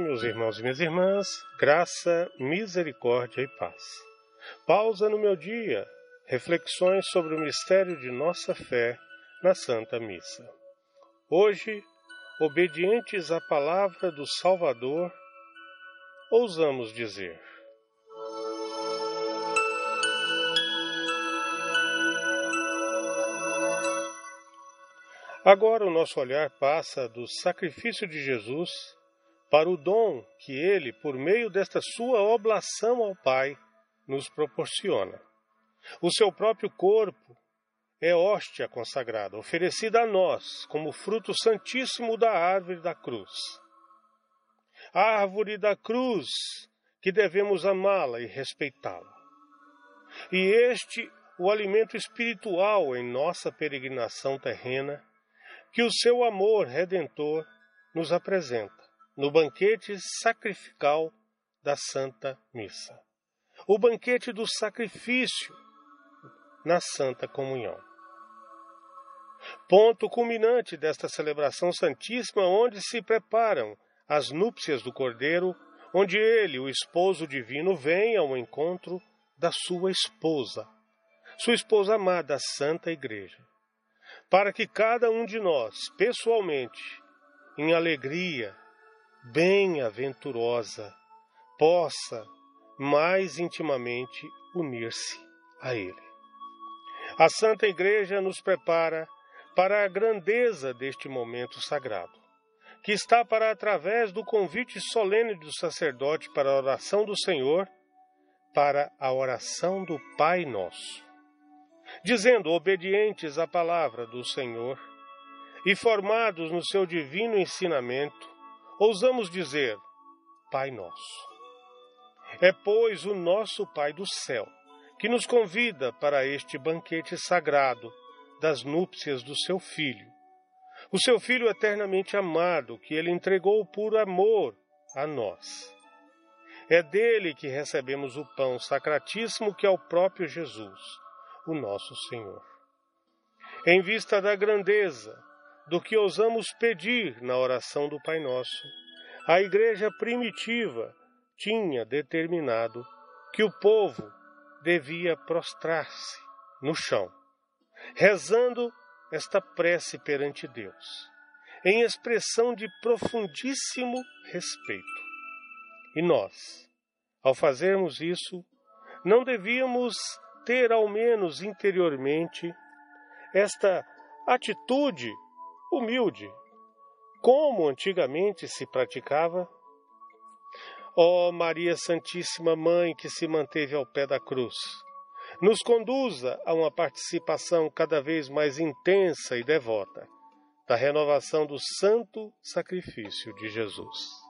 meus irmãos e minhas irmãs, graça, misericórdia e paz. Pausa no meu dia, reflexões sobre o mistério de nossa fé na Santa Missa. Hoje, obedientes à palavra do Salvador, ousamos dizer: Agora o nosso olhar passa do sacrifício de Jesus para o dom que ele, por meio desta sua oblação ao Pai, nos proporciona. O seu próprio corpo é hóstia consagrada, oferecida a nós como fruto santíssimo da árvore da cruz. A árvore da cruz que devemos amá-la e respeitá-la. E este o alimento espiritual em nossa peregrinação terrena que o seu amor redentor nos apresenta no banquete sacrificial da Santa Missa. O banquete do sacrifício na Santa Comunhão. Ponto culminante desta celebração santíssima, onde se preparam as núpcias do Cordeiro, onde ele, o esposo divino, vem ao encontro da sua esposa, sua esposa amada, a Santa Igreja para que cada um de nós, pessoalmente, em alegria bem-aventurosa, possa mais intimamente unir-se a Ele. A Santa Igreja nos prepara para a grandeza deste momento sagrado, que está para, através do convite solene do sacerdote para a oração do Senhor, para a oração do Pai Nosso dizendo obedientes à palavra do Senhor e formados no seu divino ensinamento, ousamos dizer: Pai Nosso. É, pois, o nosso Pai do céu que nos convida para este banquete sagrado das núpcias do seu Filho, o seu Filho eternamente amado, que ele entregou por amor a nós. É dele que recebemos o pão sacratíssimo que é o próprio Jesus o nosso Senhor. Em vista da grandeza do que ousamos pedir na oração do Pai Nosso, a Igreja primitiva tinha determinado que o povo devia prostrar-se no chão, rezando esta prece perante Deus, em expressão de profundíssimo respeito. E nós, ao fazermos isso, não devíamos ter, ao menos interiormente, esta atitude humilde, como antigamente se praticava? Ó oh, Maria Santíssima Mãe que se manteve ao pé da cruz, nos conduza a uma participação cada vez mais intensa e devota da renovação do santo sacrifício de Jesus.